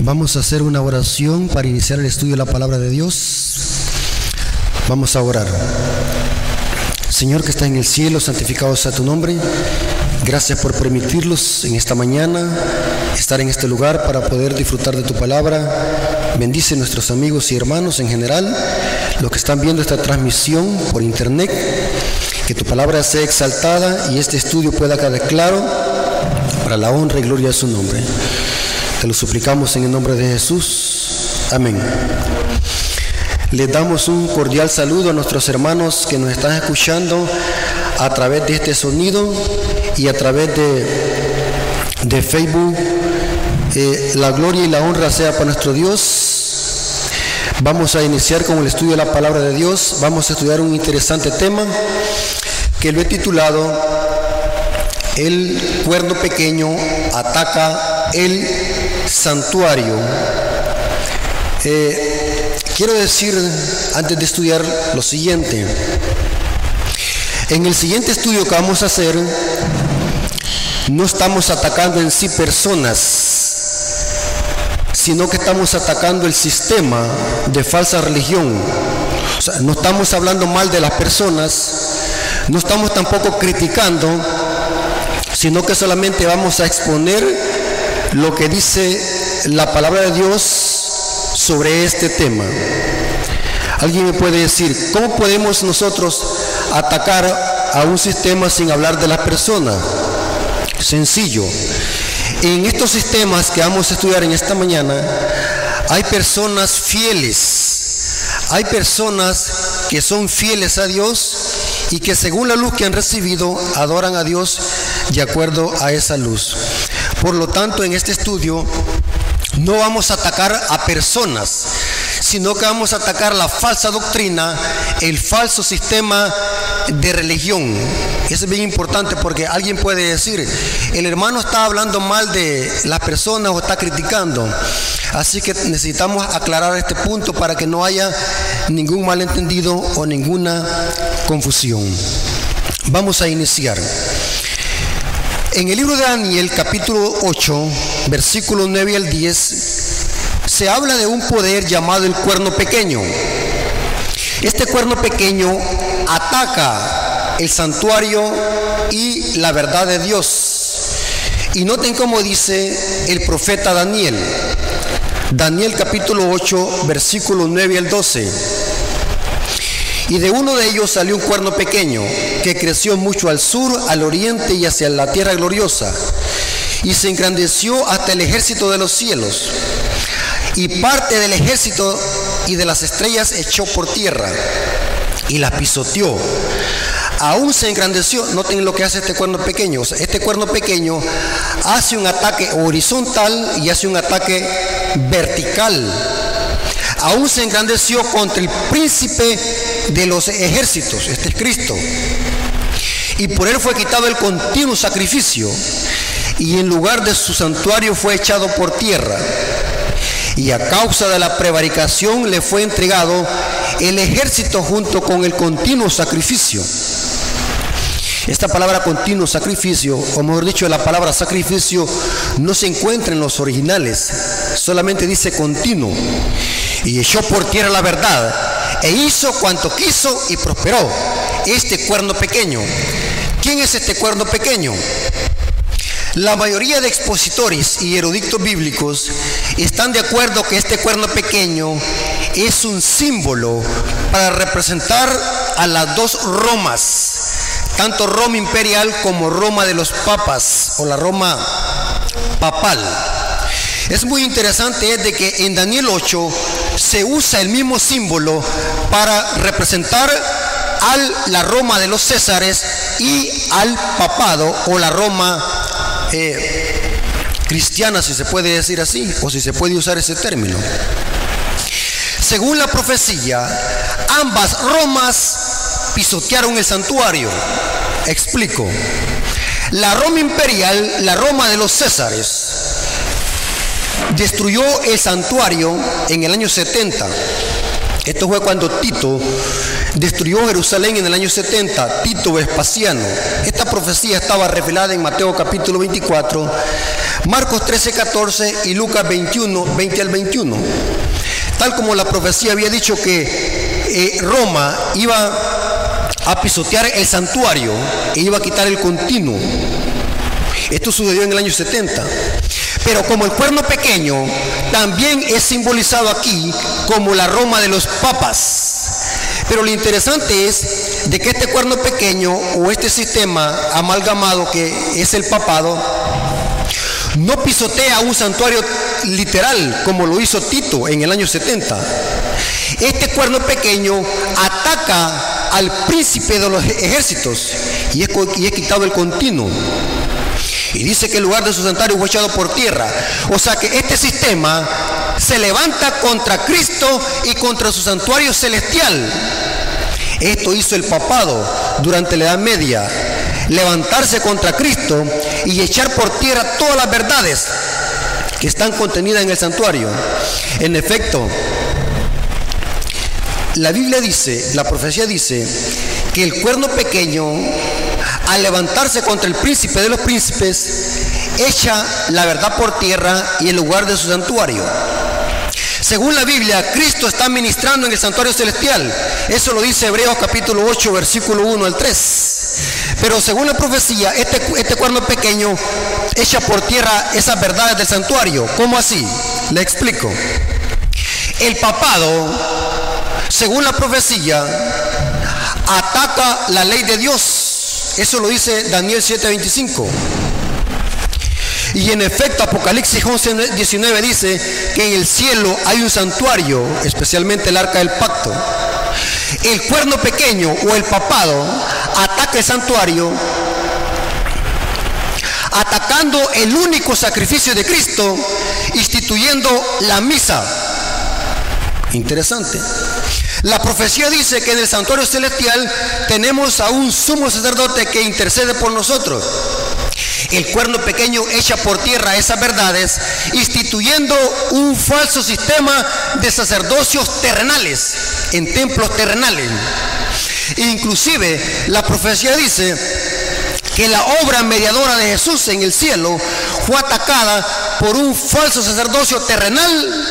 Vamos a hacer una oración para iniciar el estudio de la palabra de Dios. Vamos a orar. Señor que está en el cielo, santificado sea tu nombre. Gracias por permitirlos en esta mañana estar en este lugar para poder disfrutar de tu palabra. Bendice a nuestros amigos y hermanos en general, los que están viendo esta transmisión por internet. Que tu palabra sea exaltada y este estudio pueda quedar claro para la honra y gloria de su nombre. Te lo suplicamos en el nombre de Jesús. Amén. Les damos un cordial saludo a nuestros hermanos que nos están escuchando a través de este sonido y a través de, de Facebook. Eh, la gloria y la honra sea para nuestro Dios. Vamos a iniciar con el estudio de la palabra de Dios. Vamos a estudiar un interesante tema que lo he titulado El cuerno pequeño ataca el santuario. Eh, quiero decir, antes de estudiar, lo siguiente. En el siguiente estudio que vamos a hacer, no estamos atacando en sí personas, sino que estamos atacando el sistema de falsa religión. No estamos hablando mal de las personas, no estamos tampoco criticando, sino que solamente vamos a exponer lo que dice la palabra de Dios sobre este tema. Alguien me puede decir, ¿cómo podemos nosotros atacar a un sistema sin hablar de la persona? Sencillo. En estos sistemas que vamos a estudiar en esta mañana, hay personas fieles, hay personas que son fieles a Dios y que según la luz que han recibido adoran a Dios de acuerdo a esa luz. Por lo tanto, en este estudio no vamos a atacar a personas, sino que vamos a atacar la falsa doctrina, el falso sistema de religión. Eso es bien importante porque alguien puede decir, el hermano está hablando mal de las personas o está criticando. Así que necesitamos aclarar este punto para que no haya ningún malentendido o ninguna confusión. Vamos a iniciar. En el libro de Daniel, capítulo 8, versículos 9 al 10, se habla de un poder llamado el cuerno pequeño. Este cuerno pequeño ataca el santuario y la verdad de Dios. Y noten cómo dice el profeta Daniel. Daniel capítulo 8, versículos 9 al 12. Y de uno de ellos salió un cuerno pequeño que creció mucho al sur, al oriente y hacia la tierra gloriosa. Y se engrandeció hasta el ejército de los cielos. Y parte del ejército y de las estrellas echó por tierra y la pisoteó. Aún se engrandeció, noten lo que hace este cuerno pequeño. este cuerno pequeño hace un ataque horizontal y hace un ataque vertical aún se engrandeció contra el príncipe de los ejércitos, este es Cristo. Y por él fue quitado el continuo sacrificio, y en lugar de su santuario fue echado por tierra. Y a causa de la prevaricación le fue entregado el ejército junto con el continuo sacrificio. Esta palabra continuo sacrificio, o mejor dicho, la palabra sacrificio no se encuentra en los originales, solamente dice continuo y echó por tierra la verdad e hizo cuanto quiso y prosperó. Este cuerno pequeño. ¿Quién es este cuerno pequeño? La mayoría de expositores y eruditos bíblicos están de acuerdo que este cuerno pequeño es un símbolo para representar a las dos Romas, tanto Roma imperial como Roma de los papas o la Roma papal. Es muy interesante es de que en Daniel 8 se usa el mismo símbolo para representar a la Roma de los Césares y al papado o la Roma eh, cristiana, si se puede decir así, o si se puede usar ese término. Según la profecía, ambas Romas pisotearon el santuario. Explico. La Roma imperial, la Roma de los Césares, destruyó el santuario en el año 70. Esto fue cuando Tito destruyó Jerusalén en el año 70, Tito Vespasiano. Esta profecía estaba revelada en Mateo capítulo 24, Marcos 13, 14 y Lucas 21, 20 al 21. Tal como la profecía había dicho que eh, Roma iba a pisotear el santuario e iba a quitar el continuo. Esto sucedió en el año 70. Pero como el cuerno pequeño también es simbolizado aquí como la Roma de los papas. Pero lo interesante es de que este cuerno pequeño o este sistema amalgamado que es el papado no pisotea un santuario literal como lo hizo Tito en el año 70. Este cuerno pequeño ataca al príncipe de los ejércitos y es, y es quitado el continuo. Y dice que el lugar de su santuario fue echado por tierra. O sea que este sistema se levanta contra Cristo y contra su santuario celestial. Esto hizo el papado durante la Edad Media. Levantarse contra Cristo y echar por tierra todas las verdades que están contenidas en el santuario. En efecto, la Biblia dice, la profecía dice, que el cuerno pequeño al levantarse contra el príncipe de los príncipes, echa la verdad por tierra y el lugar de su santuario. Según la Biblia, Cristo está ministrando en el santuario celestial. Eso lo dice Hebreos capítulo 8, versículo 1 al 3. Pero según la profecía, este, este cuerno pequeño echa por tierra esas verdades del santuario. ¿Cómo así? Le explico. El papado, según la profecía, ataca la ley de Dios eso lo dice Daniel 7:25. Y en efecto, Apocalipsis 11, 19 dice que en el cielo hay un santuario, especialmente el arca del pacto. El cuerno pequeño o el papado ataca el santuario, atacando el único sacrificio de Cristo, instituyendo la misa. Interesante. La profecía dice que en el santuario celestial tenemos a un sumo sacerdote que intercede por nosotros. El cuerno pequeño echa por tierra esas verdades, instituyendo un falso sistema de sacerdocios terrenales, en templos terrenales. Inclusive la profecía dice que la obra mediadora de Jesús en el cielo fue atacada por un falso sacerdocio terrenal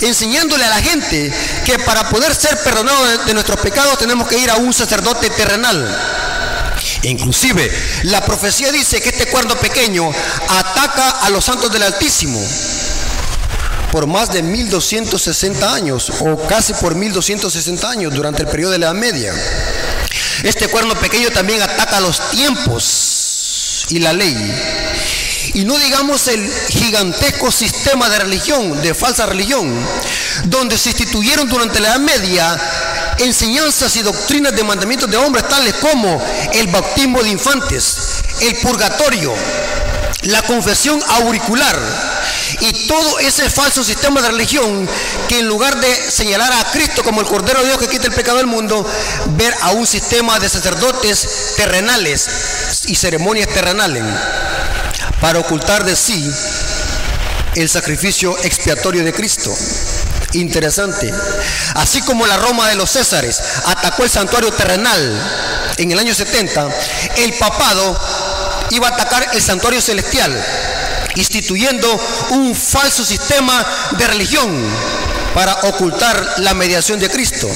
enseñándole a la gente que para poder ser perdonados de, nuestros pecados tenemos que ir a un sacerdote terrenal. Inclusive, la profecía dice que este cuerno pequeño ataca a los santos del Altísimo por más de 1260 años o casi por 1260 años durante el periodo de la Edad Media. Este cuerno pequeño también ataca los tiempos y la ley y no digamos el gigantesco sistema de religión, de falsa religión, donde se instituyeron durante la Edad Media enseñanzas y doctrinas de mandamientos de hombres tales como el bautismo de infantes, el purgatorio, la confesión auricular y todo ese falso sistema de religión que en lugar de señalar a Cristo como el Cordero de Dios que quita el pecado del mundo, ver a un sistema de sacerdotes terrenales y ceremonias terrenales para ocultar de sí el sacrificio expiatorio de Cristo. Interesante. Así como la Roma de los Césares atacó el santuario terrenal en el año 70, el papado iba a atacar el santuario celestial, instituyendo un falso sistema de religión para ocultar la mediación de Cristo.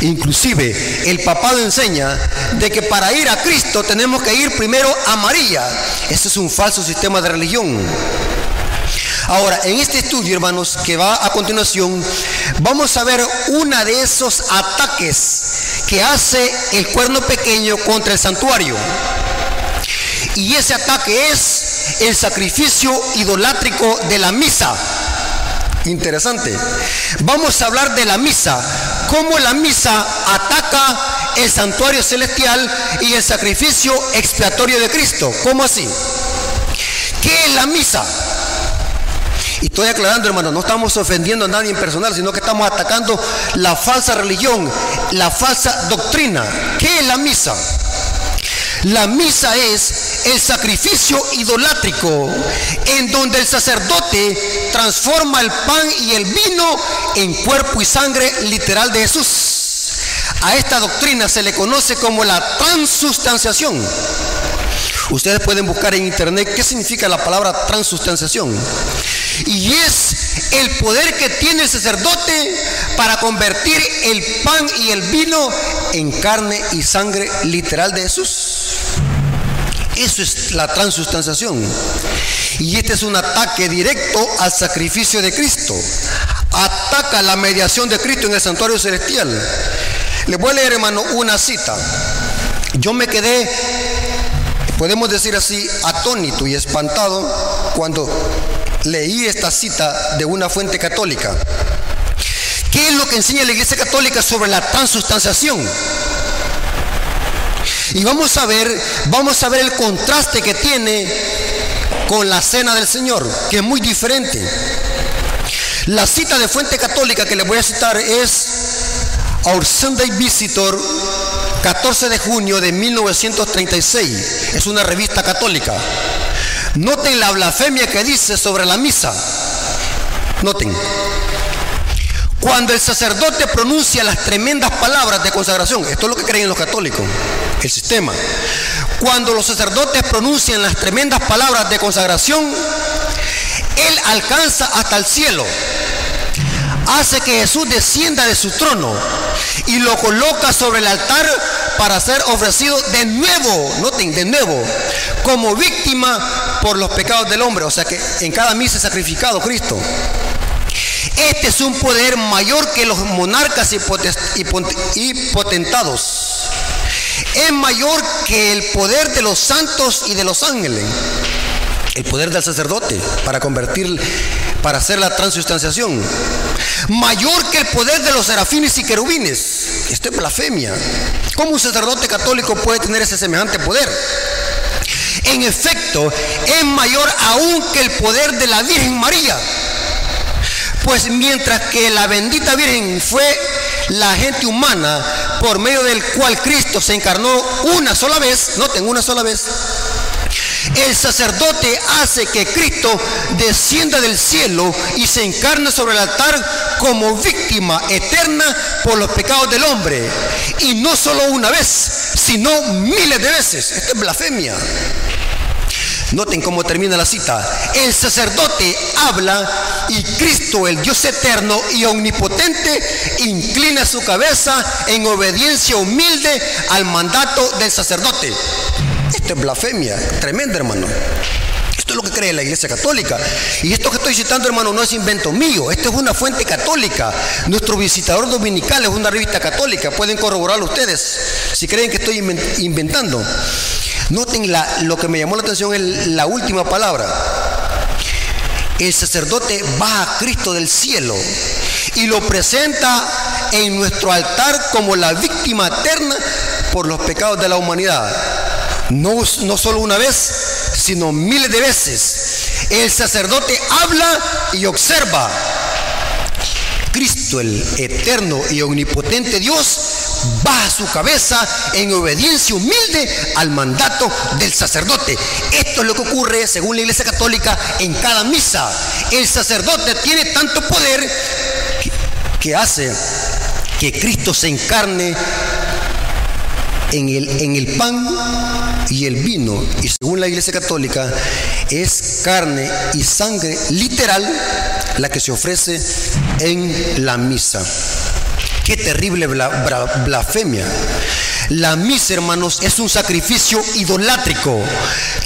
Inclusive el papado enseña de que para ir a Cristo tenemos que ir primero a María. Este es un falso sistema de religión. Ahora, en este estudio, hermanos, que va a continuación, vamos a ver una de esos ataques que hace el cuerno pequeño contra el santuario. Y ese ataque es el sacrificio idolátrico de la misa. Interesante. Vamos a hablar de la misa, cómo la misa ataca el santuario celestial y el sacrificio expiatorio de Cristo. ¿Cómo así? ¿Qué es la misa? Y estoy aclarando, hermano, no estamos ofendiendo a nadie en personal, sino que estamos atacando la falsa religión, la falsa doctrina. ¿Qué es la misa? La misa es el sacrificio idolátrico en donde el sacerdote transforma el pan y el vino en cuerpo y sangre literal de Jesús. A esta doctrina se le conoce como la transustanciación. Ustedes pueden buscar en internet qué significa la palabra transustanciación. Y es el poder que tiene el sacerdote para convertir el pan y el vino en carne y sangre literal de Jesús. Eso es la transustanciación. Y este es un ataque directo al sacrificio de Cristo. Ataca la mediación de Cristo en el santuario celestial. Le voy a leer, hermano, una cita. Yo me quedé, podemos decir así, atónito y espantado cuando leí esta cita de una fuente católica. ¿Qué es lo que enseña la Iglesia Católica sobre la transustanciación? Y vamos a ver, vamos a ver el contraste que tiene con la cena del Señor, que es muy diferente. La cita de fuente católica que les voy a citar es Our Sunday Visitor, 14 de junio de 1936. Es una revista católica. Noten la blasfemia que dice sobre la misa. Noten. Cuando el sacerdote pronuncia las tremendas palabras de consagración, esto es lo que creen los católicos, el sistema. Cuando los sacerdotes pronuncian las tremendas palabras de consagración, Él alcanza hasta el cielo. Hace que Jesús descienda de su trono y lo coloca sobre el altar para ser ofrecido de nuevo, noten, de nuevo, como víctima por los pecados del hombre. O sea que en cada misa es sacrificado Cristo. Este es un poder mayor que los monarcas y potentados. Es mayor que el poder de los santos y de los ángeles. El poder del sacerdote para convertir, para hacer la transustanciación. Mayor que el poder de los serafines y querubines. Esto es blasfemia. ¿Cómo un sacerdote católico puede tener ese semejante poder? En efecto, es mayor aún que el poder de la Virgen María pues mientras que la bendita Virgen fue la gente humana por medio del cual Cristo se encarnó una sola vez, noten una sola vez, el sacerdote hace que Cristo descienda del cielo y se encarne sobre el altar como víctima eterna por los pecados del hombre. Y no solo una vez, sino miles de veces. Esto es blasfemia. Noten cómo termina la cita. El sacerdote habla y Cristo, el Dios eterno y omnipotente, inclina su cabeza en obediencia humilde al mandato del sacerdote. Esto es blasfemia, tremenda hermano. Esto es lo que cree la Iglesia Católica. Y esto que estoy citando, hermano, no es invento mío. Esto es una fuente católica. Nuestro visitador dominical es una revista católica. Pueden corroborarlo ustedes si creen que estoy inventando. Noten lo que me llamó la atención es la última palabra. El sacerdote baja a Cristo del cielo y lo presenta en nuestro altar como la víctima eterna por los pecados de la humanidad. No, no solo una vez, sino miles de veces. El sacerdote habla y observa. Cristo, el eterno y omnipotente Dios, baja su cabeza en obediencia humilde al mandato del sacerdote. Esto es lo que ocurre, según la Iglesia Católica, en cada misa. El sacerdote tiene tanto poder que, hace que Cristo se encarne en el, en el pan y el vino. Y según la Iglesia Católica, es carne y sangre literal la que se ofrece en la misa. Qué terrible blasfemia. La misa, hermanos, es un sacrificio idolátrico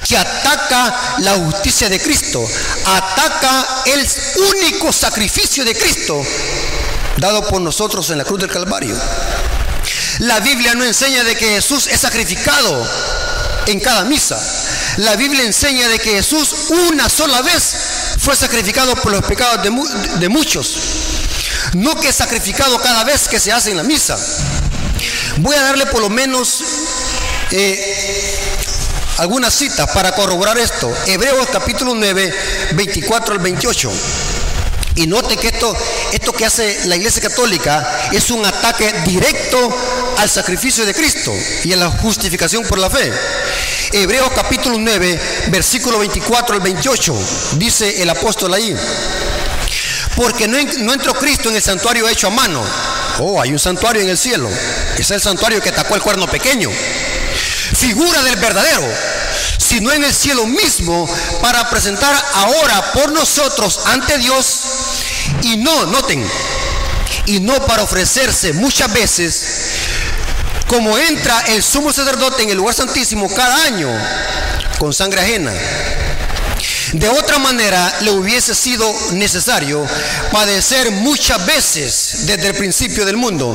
que ataca la justicia de Cristo, ataca el único sacrificio de Cristo dado por nosotros en la cruz del Calvario. La Biblia no enseña de que Jesús es sacrificado en cada misa. La Biblia enseña de que Jesús una sola vez fue sacrificado por los pecados de muchos no que es sacrificado cada vez que se hace en la misa. Voy a darle por lo menos eh, algunas citas para corroborar esto. Hebreos capítulo 9, 24 al 28. Y note que esto, esto que hace la Iglesia Católica es un ataque directo al sacrificio de Cristo y a la justificación por la fe. Hebreos capítulo 9, versículo 24 al 28, dice el apóstol ahí porque no, entró Cristo en el santuario hecho a mano, Oh, hay un santuario en el cielo. Es el santuario que tacó el cuerno pequeño. Figura del verdadero, sino en el cielo mismo, para presentar ahora por nosotros ante Dios. Y no, noten, y no para ofrecerse muchas veces, como entra el sumo sacerdote en el lugar santísimo cada año, con sangre ajena de otra manera, le hubiese sido necesario padecer muchas veces desde el principio del mundo.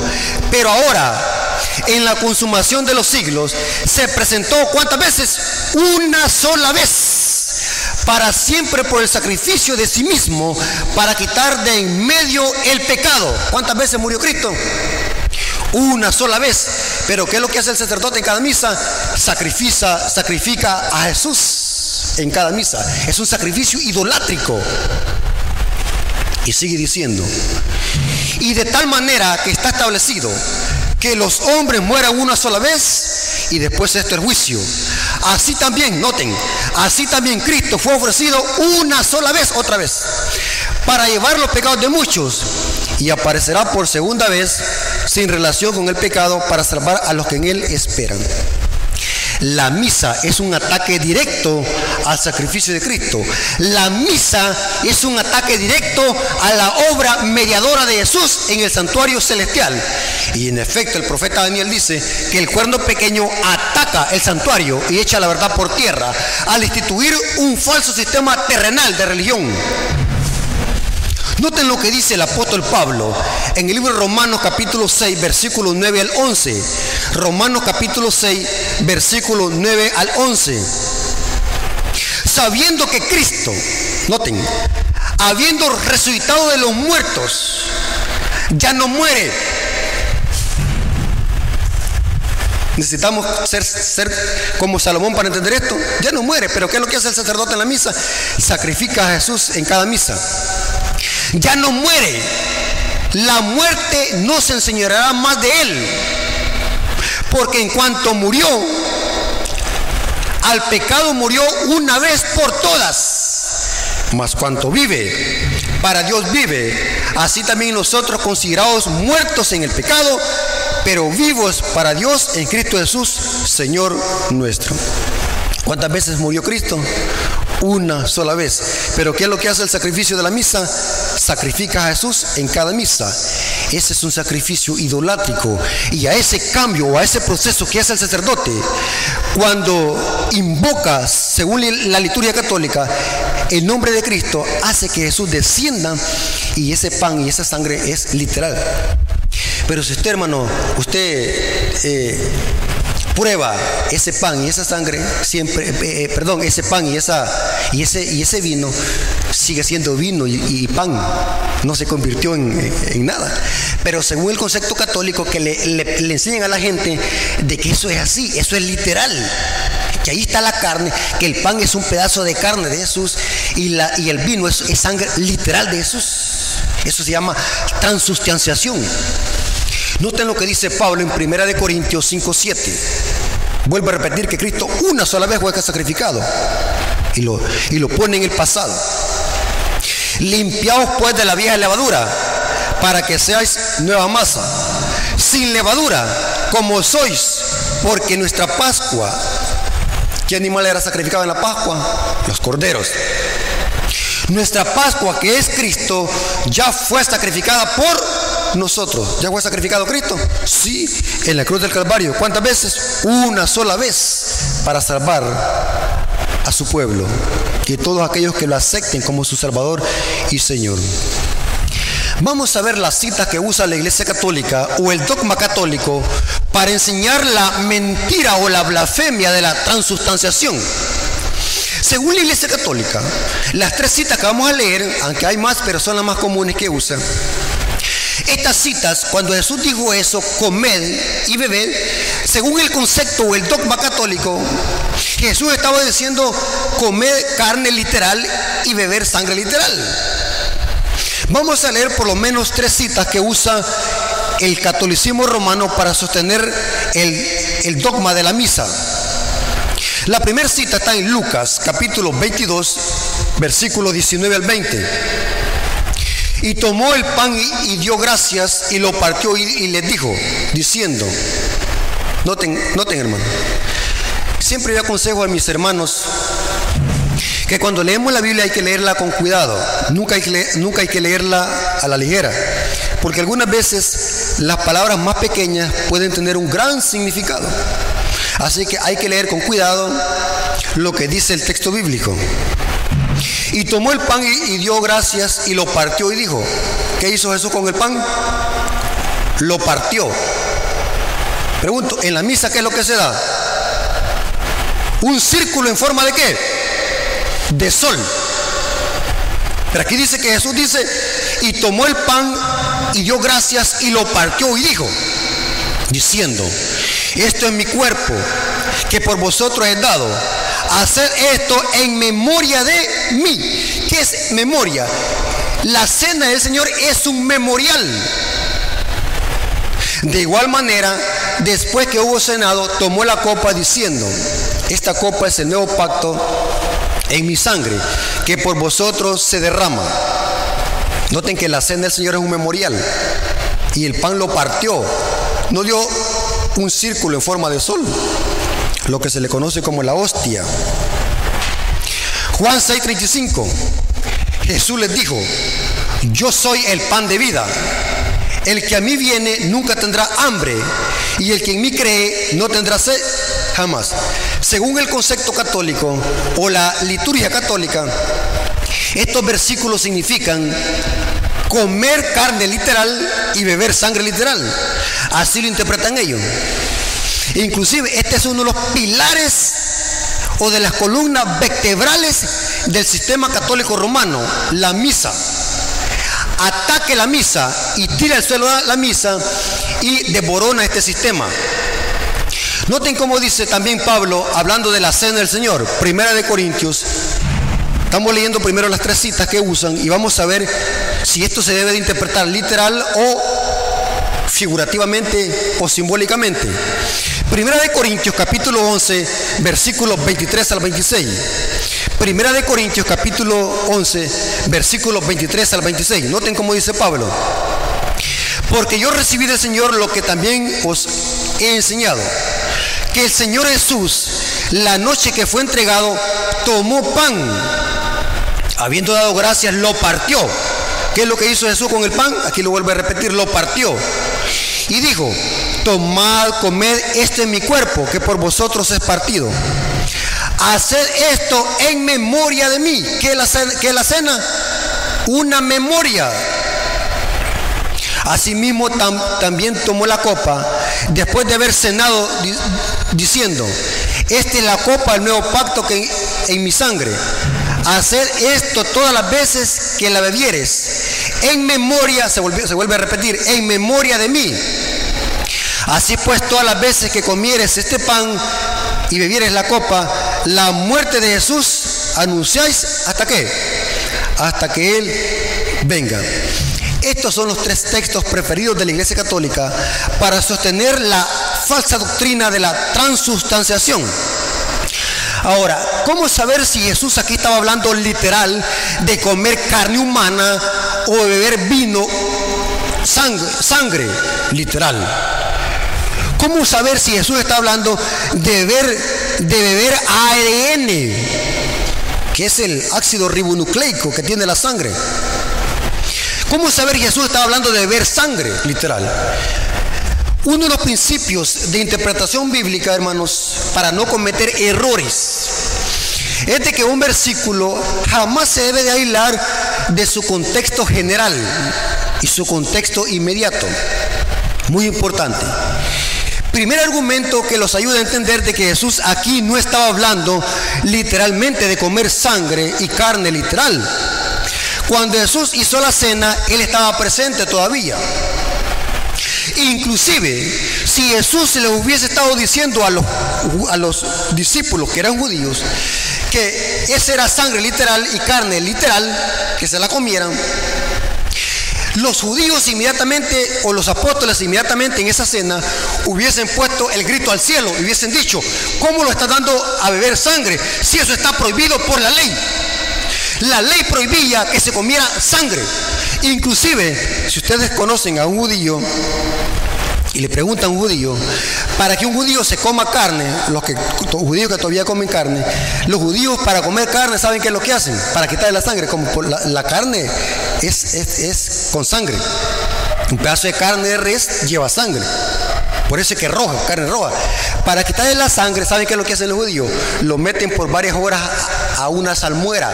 Pero ahora, en la consumación de los siglos, se presentó cuántas veces? Una sola vez para siempre por el sacrificio de sí mismo, para quitar de en medio el pecado. ¿Cuántas veces murió Cristo? Una sola vez. Pero ¿qué es lo que hace el sacerdote en cada misa? Sacrifica, sacrifica a Jesús en cada misa. Es un sacrificio idolátrico. Y sigue diciendo, y de tal manera que está establecido que los hombres mueran una sola vez y después esto el juicio. Así también, noten, así también Cristo fue ofrecido una sola vez, otra vez, para llevar los pecados de muchos y aparecerá por segunda vez sin relación con el pecado para salvar a los que en él esperan. La misa es un ataque directo al sacrificio de Cristo. La misa es un ataque directo a la obra mediadora de Jesús en el santuario celestial. Y en efecto el profeta Daniel dice que el cuerno pequeño ataca el santuario y echa la verdad por tierra al instituir un falso sistema terrenal de religión. Noten lo que dice el apóstol Pablo en el libro de Romanos capítulo 6, versículo 9 al 11. Romanos capítulo 6, versículo 9 al 11. Sabiendo que Cristo, noten, habiendo resucitado de los muertos, ya no muere. Necesitamos ser, ser, como Salomón para entender esto. Ya no muere, pero ¿qué es lo que hace el sacerdote en la misa? Sacrifica a Jesús en cada misa ya no muere. La muerte no se enseñará más de él. Porque en cuanto murió, al pecado murió una vez por todas. Mas cuanto vive, para Dios vive. Así también nosotros considerados muertos en el pecado, pero vivos para Dios en Cristo Jesús, Señor nuestro. ¿Cuántas veces murió Cristo? Una sola vez. Pero ¿qué es lo que hace el sacrificio de la misa? Sacrifica a Jesús en cada misa. Ese es un sacrificio idolátrico. Y a ese cambio o a ese proceso que hace el sacerdote, cuando invoca, según la liturgia católica, el nombre de Cristo, hace que Jesús descienda y ese pan y esa sangre es literal. Pero si usted, hermano, usted... Eh, prueba ese pan y esa sangre, siempre, eh, eh, perdón, ese pan y, esa, y, ese, y ese vino sigue siendo vino y, pan, no se convirtió en, nada. Pero según el concepto católico que le, le, enseñan a la gente de que eso es así, eso es literal, que ahí está la carne, que el pan es un pedazo de carne de Jesús y, la, y el vino es, sangre literal de Jesús. Eso se llama transustanciación. Noten lo que dice Pablo en 1 Corintios 5, 7. Vuelvo a repetir que Cristo una sola vez fue sacrificado y lo, y lo pone en el pasado. Limpiaos pues de la vieja levadura para que seáis nueva masa, sin levadura, como sois, porque nuestra Pascua, ¿qué animal era sacrificado en la Pascua? Los corderos. Nuestra Pascua, que es Cristo, ya fue sacrificada por nosotros. ¿Ya fue sacrificado Cristo? Sí, en la cruz del Calvario. ¿Cuántas veces? Una sola vez para salvar a su pueblo. Que todos aquellos que lo acepten como su Salvador y Señor. Vamos a ver las citas que usa la Iglesia Católica o el dogma católico para enseñar la mentira o la blasfemia de la transustanciación. Según la Iglesia Católica, las tres citas que vamos a leer, aunque hay más, pero son las más comunes que usan, estas citas, cuando Jesús dijo eso, comed y bebed, según el concepto o el dogma católico, Jesús estaba diciendo comer carne literal y beber sangre literal. Vamos a leer por lo menos tres citas que usa el catolicismo romano para sostener el, dogma de la misa. La primera cita está en Lucas capítulo 22, versículo 19 al 20. Y tomó el pan y, dio gracias y lo partió y, y les dijo, diciendo, noten, noten hermano, siempre yo aconsejo a mis hermanos que cuando leemos la Biblia hay que leerla con cuidado, nunca hay que, nunca hay que leerla a la ligera, porque algunas veces las palabras más pequeñas pueden tener un gran significado. Así que hay que leer con cuidado lo que dice el texto bíblico. Y tomó el pan y, dio gracias y lo partió y dijo, ¿qué hizo Jesús con el pan? Lo partió. Pregunto, ¿en la misa qué es lo que se da? Un círculo en forma de qué? De sol. Pero aquí dice que Jesús dice, y tomó el pan y dio gracias y lo partió y dijo, diciendo, esto es mi cuerpo que por vosotros he dado hacer esto en memoria de mí. ¿Qué es memoria? La cena del Señor es un memorial. De igual manera, después que hubo cenado, tomó la copa diciendo, esta copa es el nuevo pacto en mi sangre, que por vosotros se derrama. Noten que la cena del Señor es un memorial y el pan lo partió, no dio un círculo en forma de sol lo que se le conoce como la hostia. Juan 6:35, Jesús les dijo, yo soy el pan de vida. El que a mí viene nunca tendrá hambre y el que en mí cree no tendrá sed jamás. Según el concepto católico o la liturgia católica, estos versículos significan comer carne literal y beber sangre literal. Así lo interpretan ellos. Inclusive este es uno de los pilares o de las columnas vertebrales del sistema católico romano, la misa. Ataque la misa y tira al suelo la misa y devorona este sistema. Noten cómo dice también Pablo, hablando de la cena del Señor, primera de Corintios. Estamos leyendo primero las tres citas que usan y vamos a ver si esto se debe de interpretar literal o figurativamente o simbólicamente. Primera de Corintios capítulo 11, versículos 23 al 26. Primera de Corintios capítulo 11, versículos 23 al 26. Noten cómo dice Pablo. Porque yo recibí del Señor lo que también os he enseñado. El Señor Jesús, la noche que fue entregado, tomó pan. Habiendo dado gracias, lo partió. ¿Qué es lo que hizo Jesús con el pan? Aquí lo vuelve a repetir, lo partió. Y dijo, tomad, comed, este es mi cuerpo, que por vosotros es partido. Haced esto en memoria de mí. que la, que la cena? Una memoria. Asimismo también tomó la copa después de haber cenado diciendo, esta es la copa del nuevo pacto que en, mi sangre. Haced esto todas las veces que la bebieres. En memoria, se, se vuelve a repetir, en memoria de mí. Así pues, todas las veces que comieres este pan y bebieres la copa, la muerte de Jesús anunciáis hasta qué? Hasta que Él venga. Estos son los tres textos preferidos de la Iglesia Católica para sostener la falsa doctrina de la transustanciación. Ahora, ¿cómo saber si Jesús aquí estaba hablando literal de comer carne humana o beber vino, sangre, sangre literal? ¿Cómo saber si Jesús está hablando de beber, de beber ARN, que es el ácido ribonucleico que tiene la sangre? ¿Cómo saber Jesús está hablando de beber sangre, literal? Uno de los principios de interpretación bíblica, hermanos, para no cometer errores, es de que un versículo jamás se debe de aislar de su contexto general y su contexto inmediato. Muy importante. Primer argumento que los ayuda a entender de que Jesús aquí no estaba hablando literalmente de comer sangre y carne literal. Cuando Jesús hizo la cena, Él estaba presente todavía. Inclusive, si Jesús le hubiese estado diciendo a los, a los discípulos que eran judíos que esa era sangre literal y carne literal, que se la comieran, los judíos inmediatamente, o los apóstoles inmediatamente en esa cena, hubiesen puesto el grito al cielo y hubiesen dicho, ¿cómo lo está dando a beber sangre si eso está prohibido por la ley? La ley prohibía que se comiera sangre. Inclusive, si ustedes conocen a un judío y le preguntan a un judío, para que un judío se coma carne, los, que, judíos que todavía comen carne, los judíos para comer carne, ¿saben qué es lo que hacen? Para quitarle la sangre, como la, carne es, es con sangre. Un pedazo de carne de res lleva sangre. Por eso es que es roja, carne roja. Para quitarle la sangre, ¿saben qué es lo que hacen los judíos? Lo meten por varias horas a una salmuera.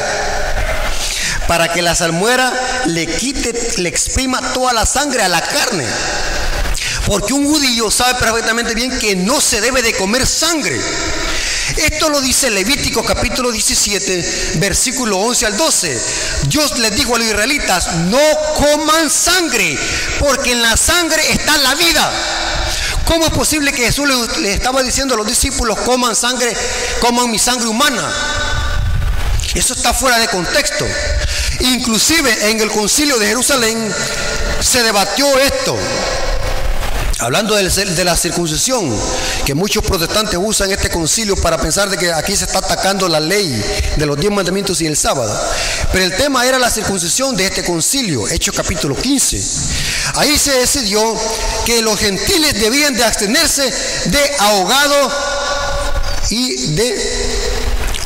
Para que la salmuera le quite, le exprima toda la sangre a la carne. Porque un judío sabe perfectamente bien que no se debe de comer sangre. Esto lo dice Levítico capítulo 17, versículo 11 al 12. Dios les dijo a los israelitas, no coman sangre, porque en la sangre está la vida. ¿Cómo es posible que Jesús le, estaba diciendo a los discípulos, coman sangre, coman mi sangre humana? Eso está fuera de contexto. Inclusive en el concilio de Jerusalén se debatió esto. Hablando de la circuncisión, que muchos protestantes usan este concilio para pensar de que aquí se está atacando la ley de los diez mandamientos y el sábado. Pero el tema era la circuncisión de este concilio, Hechos capítulo 15. Ahí se decidió que los gentiles debían de abstenerse de ahogado y de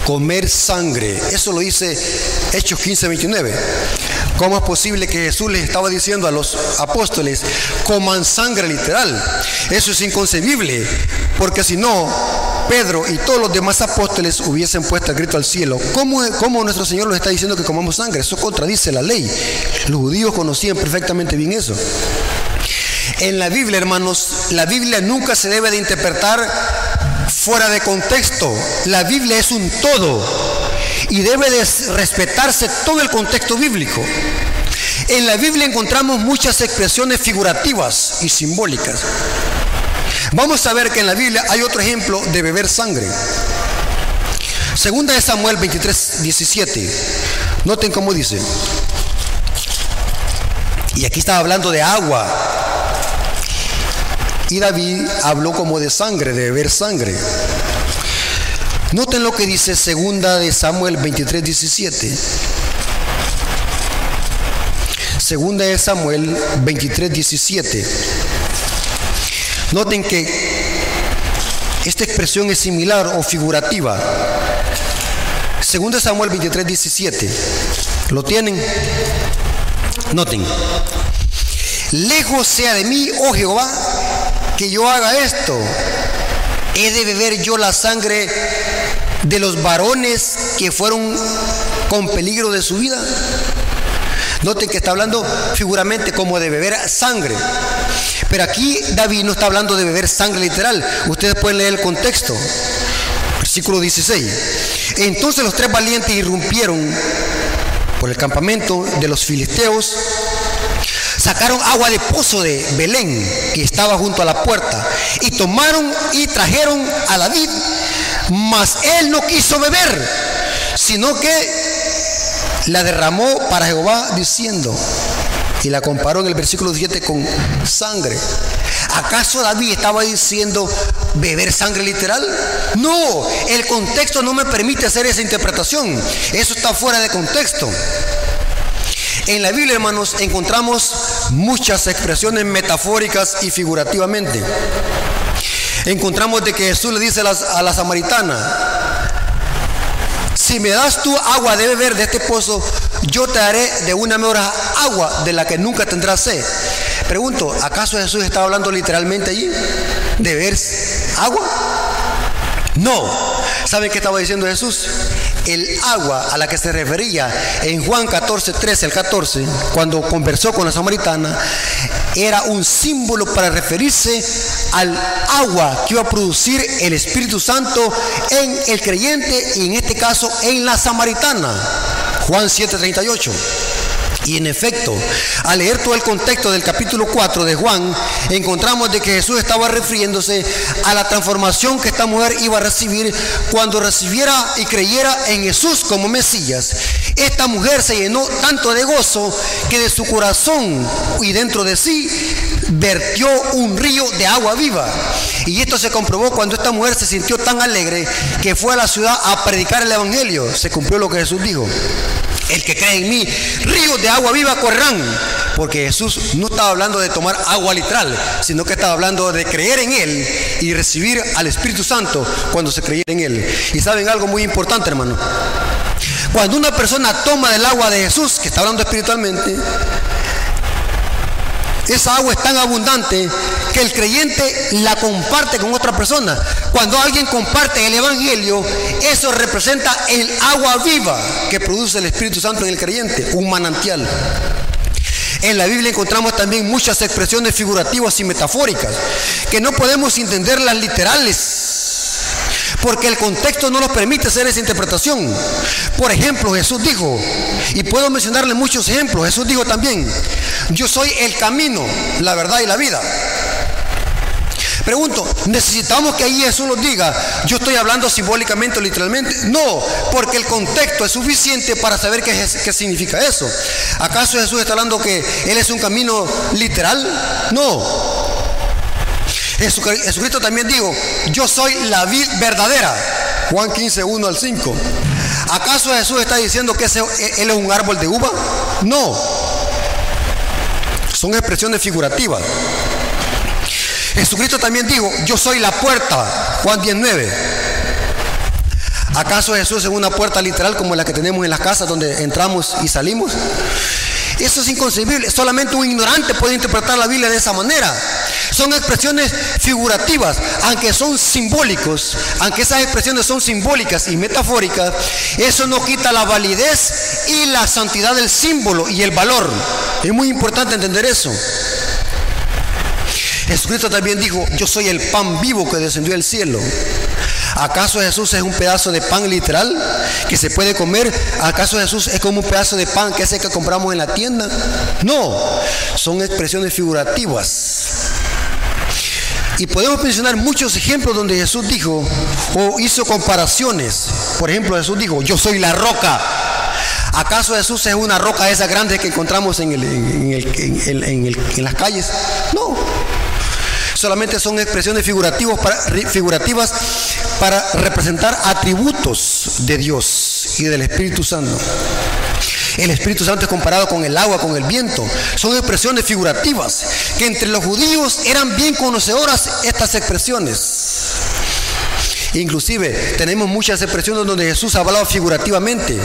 comer sangre. Eso lo dice Hechos 15, 29. ¿Cómo es posible que Jesús les estaba diciendo a los apóstoles, coman sangre literal? Eso es inconcebible, porque si no, Pedro y todos los demás apóstoles hubiesen puesto el grito al cielo. ¿Cómo, ¿Cómo, nuestro Señor nos está diciendo que comamos sangre? Eso contradice la ley. Los judíos conocían perfectamente bien eso. En la Biblia, hermanos, la Biblia nunca se debe de interpretar fuera de contexto. La Biblia es un todo y debe de respetarse todo el contexto bíblico. En la Biblia encontramos muchas expresiones figurativas y simbólicas. Vamos a ver que en la Biblia hay otro ejemplo de beber sangre. Segunda de Samuel 23, 17. Noten cómo dice. Y aquí estaba hablando de agua. Y David habló como de sangre, de beber sangre. Noten lo que dice segunda de Samuel 23, 17. Segunda de Samuel 23, 17. Noten que esta expresión es similar o figurativa. Segunda de Samuel 23, 17. ¿Lo tienen? Noten. Lejos sea de mí, oh Jehová, que yo haga esto. He de beber yo la sangre de los varones que fueron con peligro de su vida. Noten que está hablando figuramente como de beber sangre. Pero aquí David no está hablando de beber sangre literal. Ustedes pueden leer el contexto. Versículo 16. Entonces los tres valientes irrumpieron por el campamento de los filisteos. Sacaron agua de pozo de Belén, que estaba junto a la puerta, y tomaron y trajeron a David mas él no quiso beber, sino que la derramó para Jehová diciendo, y la comparó en el versículo 7 con sangre. ¿Acaso David estaba diciendo beber sangre literal? No, el contexto no me permite hacer esa interpretación. Eso está fuera de contexto. En la Biblia, hermanos, encontramos muchas expresiones metafóricas y figurativamente encontramos de que Jesús le dice a la, samaritana, si me das tú agua de beber de este pozo, yo te daré de una mejor agua de la que nunca tendrás sed. Pregunto, ¿acaso Jesús estaba hablando literalmente allí? ¿De beber agua? No. ¿Sabe qué estaba diciendo Jesús? El agua a la que se refería en Juan 14, 13 al 14, cuando conversó con la samaritana, era un símbolo para referirse al agua que iba a producir el Espíritu Santo en el creyente y en este caso en la samaritana. Juan 7:38. Y en efecto, al leer todo el contexto del capítulo 4 de Juan, encontramos de que Jesús estaba refiriéndose a la transformación que esta mujer iba a recibir cuando recibiera y creyera en Jesús como Mesías. Esta mujer se llenó tanto de gozo que de su corazón y dentro de sí vertió un río de agua viva. Y esto se comprobó cuando esta mujer se sintió tan alegre que fue a la ciudad a predicar el Evangelio. Se cumplió lo que Jesús dijo. El que cree en mí, ríos de agua viva correrán. Porque Jesús no estaba hablando de tomar agua literal, sino que estaba hablando de creer en Él y recibir al Espíritu Santo cuando se creyera en Él. Y saben algo muy importante, hermano. Cuando una persona toma del agua de Jesús, que está hablando espiritualmente, esa agua es tan abundante que el creyente la comparte con otra persona. Cuando alguien comparte el Evangelio, eso representa el agua viva que produce el Espíritu Santo en el creyente, un manantial. En la Biblia encontramos también muchas expresiones figurativas y metafóricas que no podemos entenderlas literales porque el contexto no nos permite hacer esa interpretación. Por ejemplo, Jesús dijo, y puedo mencionarle muchos ejemplos, Jesús dijo también, yo soy el camino, la verdad y la vida. Pregunto, ¿necesitamos que ahí Jesús nos diga, yo estoy hablando simbólicamente o literalmente? No, porque el contexto es suficiente para saber qué, significa eso. ¿Acaso Jesús está hablando que Él es un camino literal? No. Jesucristo también dijo, yo soy la vid verdadera. Juan 15, 1 al 5. ¿Acaso Jesús está diciendo que Él es un árbol de uva? No. Son expresiones figurativas. Jesucristo también dijo, yo soy la puerta. Juan 19. ¿Acaso Jesús es una puerta literal como la que tenemos en las casas donde entramos y salimos? Eso es inconcebible. Solamente un ignorante puede interpretar la Biblia de esa manera. Son expresiones figurativas, aunque son simbólicos, aunque esas expresiones son simbólicas y metafóricas, eso no quita la validez y la santidad del símbolo y el valor. Es muy importante entender eso. Jesucristo también dijo, yo soy el pan vivo que descendió del cielo. ¿Acaso Jesús es un pedazo de pan literal que se puede comer? ¿Acaso Jesús es como un pedazo de pan que es el que compramos en la tienda? No, son expresiones figurativas. Y podemos mencionar muchos ejemplos donde Jesús dijo o hizo comparaciones. Por ejemplo, Jesús dijo, yo soy la roca. ¿Acaso Jesús es una roca esa grande que encontramos en, las calles? No. Solamente son expresiones figurativas para representar atributos de Dios y del Espíritu Santo. El Espíritu Santo es comparado con el agua, con el viento. Son expresiones figurativas que entre los judíos eran bien conocedoras estas expresiones. Inclusive tenemos muchas expresiones donde Jesús ha hablado figurativamente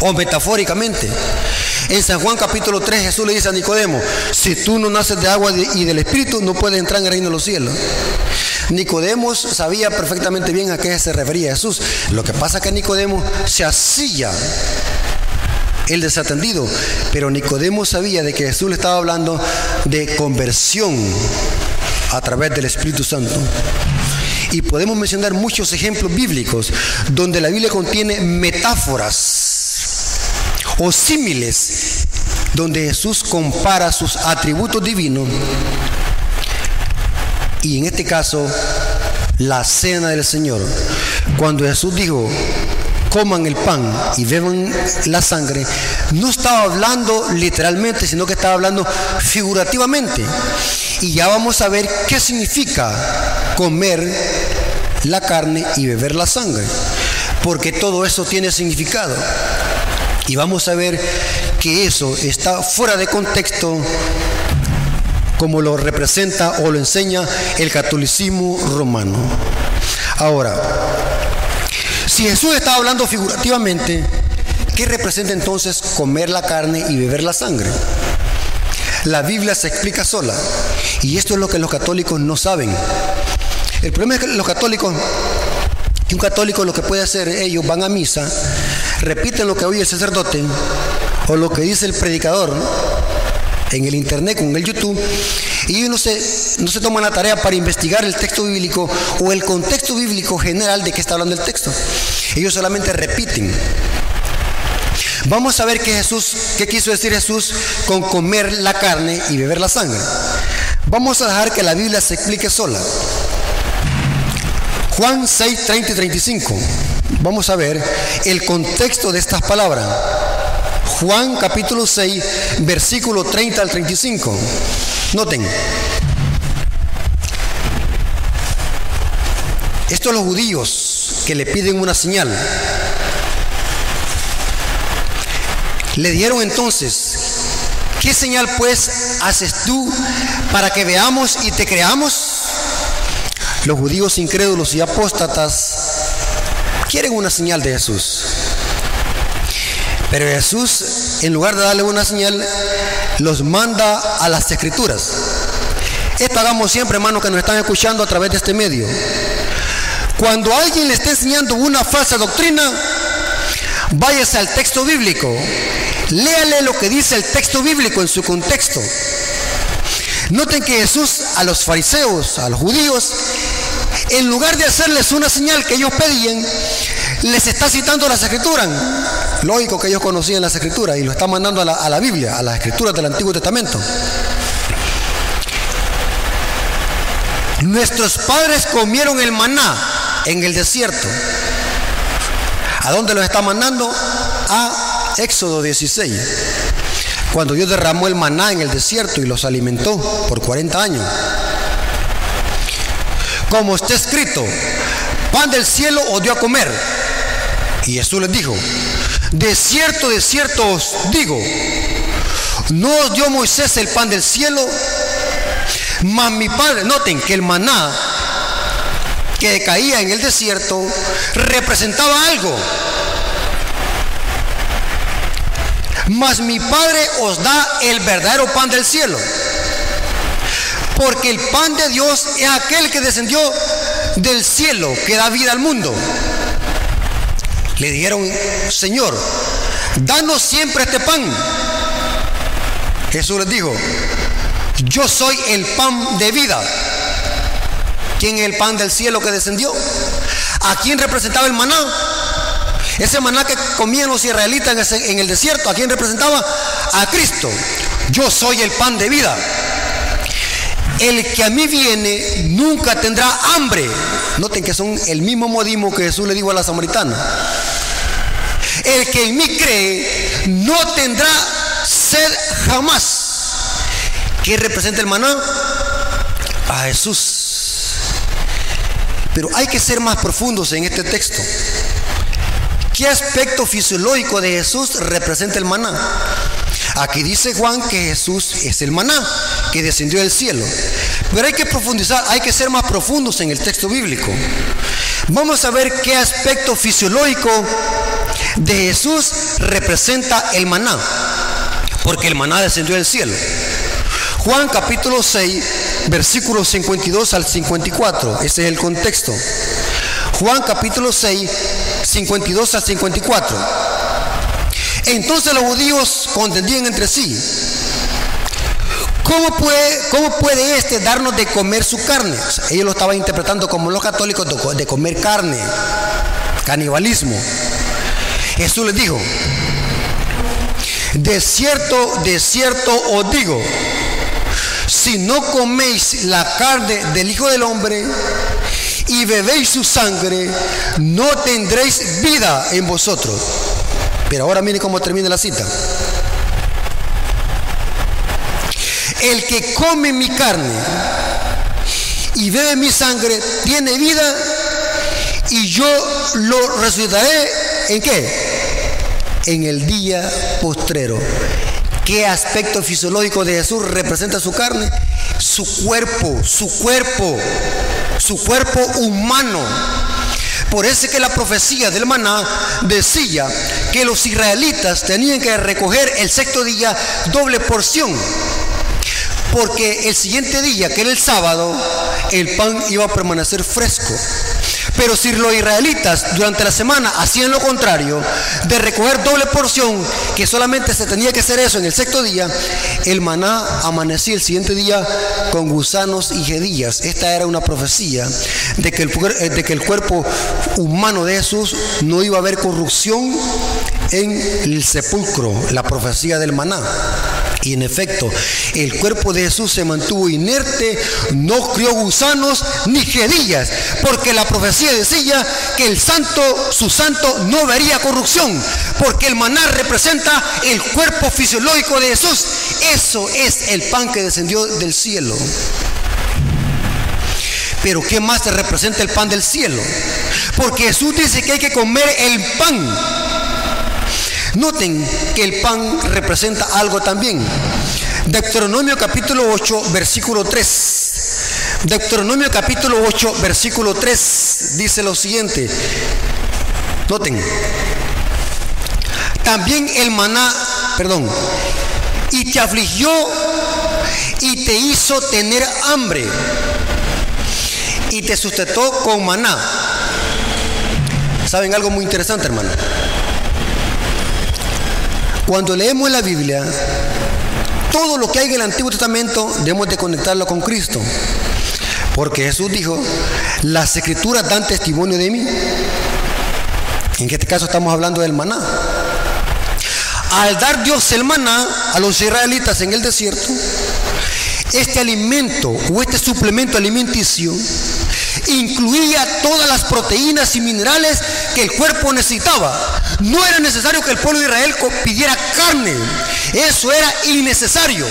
o metafóricamente. En San Juan capítulo 3 Jesús le dice a Nicodemo, si tú no naces de agua y del Espíritu no puedes entrar en el reino de los cielos. Nicodemo sabía perfectamente bien a qué se refería Jesús. Lo que pasa es que Nicodemo se hacía el desatendido. Pero Nicodemo sabía de que Jesús le estaba hablando de conversión a través del Espíritu Santo. Y podemos mencionar muchos ejemplos bíblicos donde la Biblia contiene metáforas o símiles donde Jesús compara sus atributos divinos y en este caso la cena del Señor. Cuando Jesús dijo, coman el pan y beban la sangre, no estaba hablando literalmente, sino que estaba hablando figurativamente. Y ya vamos a ver qué significa comer la carne y beber la sangre, porque todo eso tiene significado. Y vamos a ver que eso está fuera de contexto como lo representa o lo enseña el catolicismo romano. Ahora, si Jesús está hablando figurativamente, ¿qué representa entonces comer la carne y beber la sangre? La Biblia se explica sola. Y esto es lo que los católicos no saben. El problema es que los católicos, que un católico lo que puede hacer, ellos van a misa, repiten lo que oye el sacerdote o lo que dice el predicador en el internet, con el YouTube, y ellos no se, no se toman la tarea para investigar el texto bíblico o el contexto bíblico general de qué está hablando el texto. Ellos solamente repiten. Vamos a ver qué Jesús, qué quiso decir Jesús con comer la carne y beber la sangre. Vamos a dejar que la Biblia se explique sola. Juan 6, 30 y 35. Vamos a ver el contexto de estas palabras. Juan capítulo 6, versículo 30 al 35. Noten. Estos los judíos que le piden una señal. Le dieron entonces, ¿qué señal pues haces tú para que veamos y te creamos? Los judíos incrédulos y apóstatas quieren una señal de Jesús. Pero Jesús, en lugar de darle una señal, los manda a las escrituras. Esto hagamos siempre, hermanos, que nos están escuchando a través de este medio. Cuando alguien le esté enseñando una falsa doctrina, váyase al texto bíblico. Léale lo que dice el texto bíblico en su contexto. Noten que Jesús a los fariseos, a los judíos, en lugar de hacerles una señal que ellos pedían, les está citando las escrituras. Lógico que ellos conocían las escrituras y lo está mandando a la, a la Biblia, a las escrituras del Antiguo Testamento. Nuestros padres comieron el maná en el desierto. ¿A dónde los está mandando? A Éxodo 16. Cuando Dios derramó el maná en el desierto y los alimentó por 40 años. Como está escrito, pan del cielo os dio a comer. Y Jesús les dijo, de cierto, de cierto os digo, no os dio Moisés el pan del cielo, mas mi padre, noten que el maná que caía en el desierto representaba algo. Mas mi Padre os da el verdadero pan del cielo. Porque el pan de Dios es aquel que descendió del cielo, que da vida al mundo. Le dijeron, Señor, danos siempre este pan. Jesús les dijo, yo soy el pan de vida. ¿Quién es el pan del cielo que descendió? ¿A quién representaba el maná? Ese maná que comían los israelitas en, el desierto, ¿a quién representaba? A Cristo. Yo soy el pan de vida. El que a mí viene nunca tendrá hambre. Noten que son el mismo modismo que Jesús le dijo a la samaritana. El que en mí cree no tendrá sed jamás. ¿Qué representa el maná? A Jesús. Pero hay que ser más profundos en este texto. ¿Qué aspecto fisiológico de Jesús representa el maná? Aquí dice Juan que Jesús es el maná que descendió del cielo. Pero hay que profundizar, hay que ser más profundos en el texto bíblico. Vamos a ver qué aspecto fisiológico de Jesús representa el maná. Porque el maná descendió del cielo. Juan capítulo 6, versículos 52 al 54. Ese es el contexto. Juan capítulo 6, 52 al 54. Entonces los judíos contendían entre sí. ¿Cómo puede, ¿Cómo puede este darnos de comer su carne? ellos lo estaban interpretando como los católicos de comer carne, canibalismo. Jesús les dijo, de cierto, de cierto os digo, si no coméis la carne del Hijo del Hombre y bebéis su sangre, no tendréis vida en vosotros. Pero ahora mire cómo termina la cita. El que come mi carne y bebe mi sangre tiene vida y yo lo resucitaré en qué? En el día postrero. ¿Qué aspecto fisiológico de Jesús representa su carne? Su cuerpo, su cuerpo, su cuerpo humano. Por eso es que la profecía del maná decía que los israelitas tenían que recoger el sexto día doble porción. Porque el siguiente día, que era el sábado, el pan iba a permanecer fresco. Pero si los israelitas durante la semana hacían lo contrario, de recoger doble porción, que solamente se tenía que hacer eso en el sexto día, el maná amanecía el siguiente día con gusanos y jedillas. Esta era una profecía de que el, eh, de que el cuerpo humano de Jesús no iba a haber corrupción en el sepulcro, la profecía del maná. Y en efecto, el cuerpo de Jesús se mantuvo inerte, no crió gusanos ni jedillas, porque la profecía decía que el santo, su santo, no vería corrupción, porque el maná representa el cuerpo fisiológico de Jesús. Eso es el pan que descendió del cielo. Pero ¿qué más representa el pan del cielo? Porque Jesús dice que hay que comer el pan Noten que el pan representa algo también. Deuteronomio capítulo 8, versículo 3. Deuteronomio capítulo 8, versículo 3 dice lo siguiente. Noten. También el maná, perdón, y te afligió y te hizo tener hambre y te sustentó con maná. ¿Saben algo muy interesante, hermano? Cuando leemos la Biblia, todo lo que hay en el Antiguo Testamento debemos de conectarlo con Cristo. Porque Jesús dijo, las escrituras dan testimonio de mí. En este caso estamos hablando del maná. Al dar Dios el maná a los israelitas en el desierto, este alimento o este suplemento alimenticio incluía todas las proteínas y minerales que el cuerpo necesitaba. No era necesario que el pueblo de Israel pidiera carne. Eso era innecesario.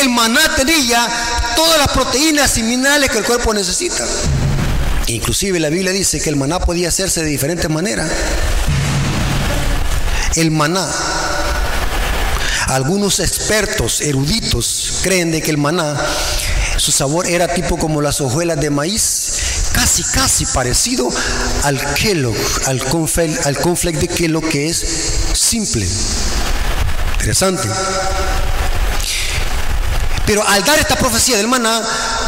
El maná tenía todas las proteínas y minerales que el cuerpo necesita. Inclusive la Biblia dice que el maná podía hacerse de diferentes maneras. El maná. Algunos expertos, eruditos, creen de que el maná, su sabor era tipo como las hojuelas de maíz, casi, casi parecido al Kellogg, al conflex, al conflex de Kellogg que es simple. Interesante. Pero al dar esta profecía del maná,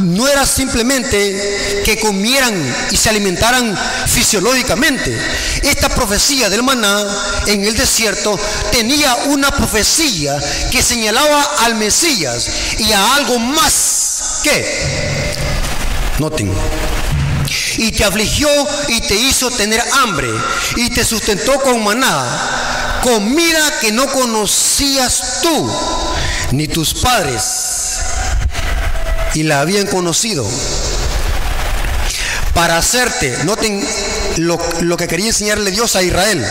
no era simplemente que comieran y se alimentaran fisiológicamente. Esta profecía del maná en el desierto tenía una profecía que señalaba al Mesías y a algo más que, noten, y te afligió y te hizo tener hambre y te sustentó con maná, comida que no conocías tú ni tus padres y la habían conocido para hacerte, noten lo, lo, que quería enseñarle Dios a Israel,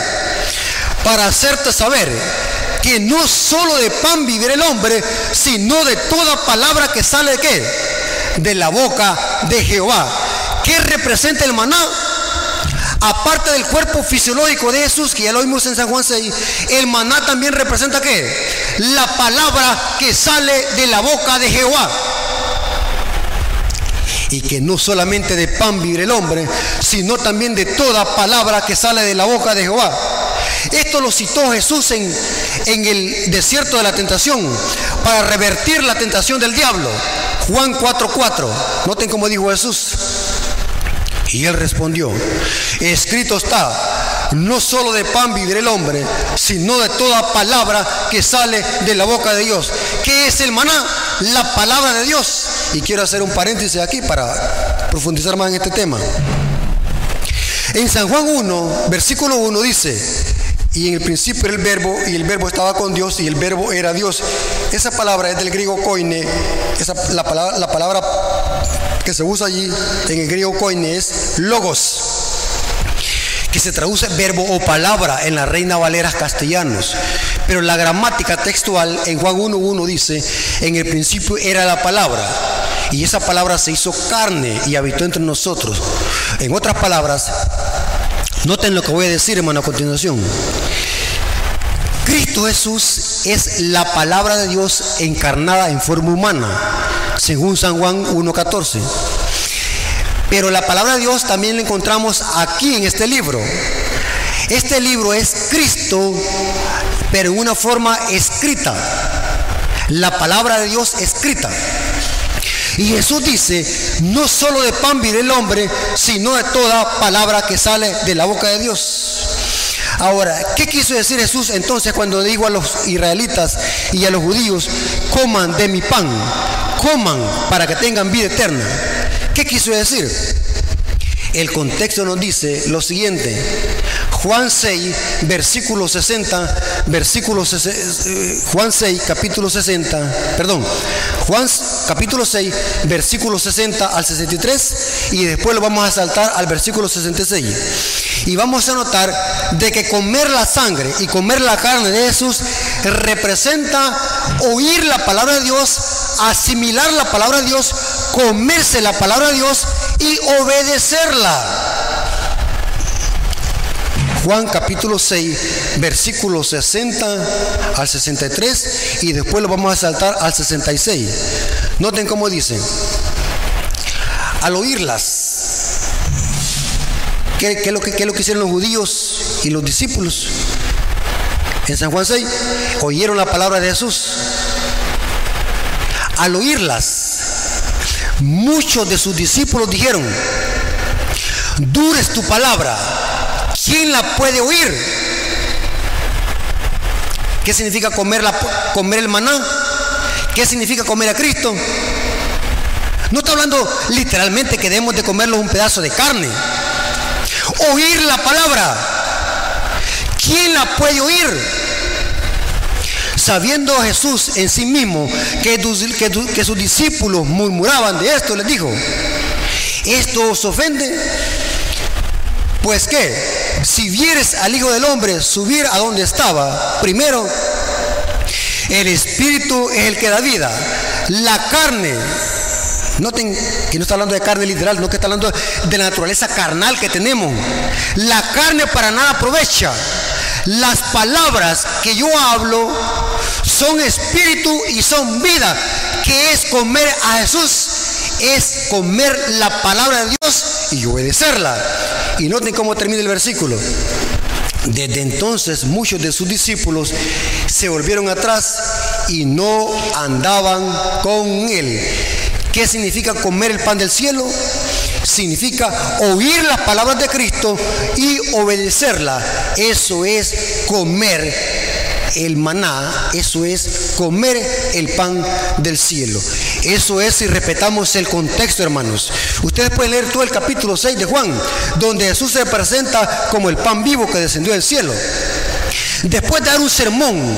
para hacerte saber que no solo de pan vivirá el hombre, sino de toda palabra que sale de qué? De la boca de Jehová. ¿Qué representa el maná? Aparte del cuerpo fisiológico de Jesús, que ya lo vimos en San Juan 6, el maná también representa qué? La palabra que sale de la boca de Jehová y que no solamente de pan vive el hombre, sino también de toda palabra que sale de la boca de Jehová. Esto lo citó Jesús en, en el desierto de la tentación para revertir la tentación del diablo. Juan 4:4. Noten cómo dijo Jesús. Y él respondió, escrito está, no solo de pan vivirá el hombre, sino de toda palabra que sale de la boca de Dios. ¿Qué es el maná? La palabra de Dios. Y quiero hacer un paréntesis aquí para profundizar más en este tema. En San Juan 1, versículo 1 dice, y en el principio era el verbo, y el verbo estaba con Dios, y el verbo era Dios. Esa palabra es del griego koine, esa, la, palabra, la palabra que se usa allí en el griego koine es logos que se traduce verbo o palabra en la Reina Valeras castellanos. Pero la gramática textual en Juan 1.1 dice, en el principio era la palabra, y esa palabra se hizo carne y habitó entre nosotros. En otras palabras, noten lo que voy a decir, hermano, a continuación. Cristo Jesús es la palabra de Dios encarnada en forma humana, según San Juan 1.14. Pero la palabra de Dios también la encontramos aquí en este libro. Este libro es Cristo, pero en una forma escrita. La palabra de Dios escrita. Y Jesús dice, no solo de pan vive el hombre, sino de toda palabra que sale de la boca de Dios. Ahora, ¿qué quiso decir Jesús entonces cuando dijo a los israelitas y a los judíos, coman de mi pan, coman para que tengan vida eterna? ¿Qué quiso decir? El contexto nos dice lo siguiente. Juan 6, versículo 60, versículo eh, Juan 6, capítulo 60, perdón, Juan capítulo 6, versículo 60 al 63 y después lo vamos a saltar al versículo 66. Y vamos a notar de que comer la sangre y comer la carne de Jesús representa oír la palabra de Dios, asimilar la palabra de Dios, comerse la palabra de Dios y obedecerla. Juan capítulo 6, versículos 60 al 63 y después lo vamos a saltar al 66. Noten cómo dice, al oírlas, ¿qué, que, es lo que hicieron los judíos y los discípulos? En San Juan 6, oyeron la palabra de Jesús. Al oírlas, muchos de sus discípulos dijeron, dura es tu palabra, ¿quién la puede oír? ¿Qué significa comer, la, comer el maná? ¿Qué significa comer a Cristo? No está hablando literalmente que debemos de comerlos un pedazo de carne. Oír la palabra. ¿Quién la puede oír? Sabiendo Jesús en sí mismo que, que sus discípulos murmuraban de esto, les dijo, ¿esto os ofende? Pues que, si vieres al Hijo del Hombre subir a donde estaba, primero, el Espíritu es el que da vida, la carne Noten que no está hablando de carne literal, no que está hablando de la naturaleza carnal que tenemos. La carne para nada aprovecha. Las palabras que yo hablo son espíritu y son vida. Que es comer a Jesús, es comer la palabra de Dios y obedecerla. Y noten cómo termina el versículo. Desde entonces muchos de sus discípulos se volvieron atrás y no andaban con él. ¿Qué significa comer el pan del cielo? Significa oír las palabras de Cristo y obedecerla. Eso es comer el maná, eso es comer el pan del cielo. Eso es si respetamos el contexto, hermanos. Ustedes pueden leer todo el capítulo 6 de Juan, donde Jesús se presenta como el pan vivo que descendió del cielo. Después de dar un sermón,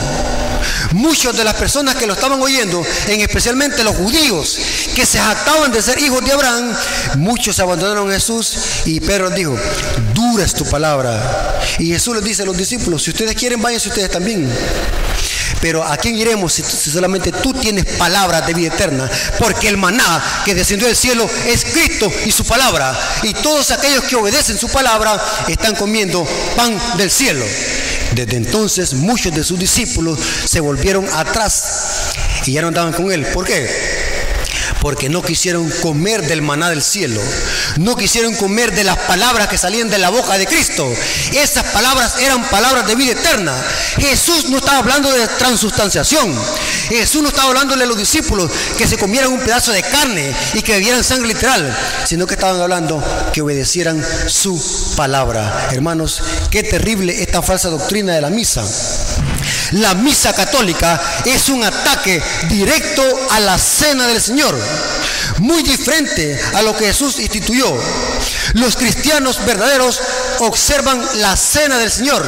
muchas de las personas que lo estaban oyendo, en especialmente los judíos, que se jactaban de ser hijos de Abraham, muchos abandonaron a Jesús y Pedro dijo, dura es tu palabra. Y Jesús les dice a los discípulos, si ustedes quieren, váyanse ustedes también. Pero ¿a quién iremos si, solamente tú tienes palabra de vida eterna? Porque el maná que descendió del cielo es Cristo y su palabra. Y todos aquellos que obedecen su palabra están comiendo pan del cielo. Desde entonces muchos de sus discípulos se volvieron atrás y ya no andaban con él. ¿Por qué? Porque no quisieron comer del maná del cielo, no quisieron comer de las palabras que salían de la boca de Cristo. Esas palabras eran palabras de vida eterna. Jesús no estaba hablando de transustanciación. Jesús no estaba hablándole a los discípulos que se comieran un pedazo de carne y que bebieran sangre literal, sino que estaban hablando que obedecieran su palabra. Hermanos, qué terrible esta falsa doctrina de la misa. La misa católica es un ataque directo a la cena del Señor, muy diferente a lo que Jesús instituyó. Los cristianos verdaderos observan la cena del Señor,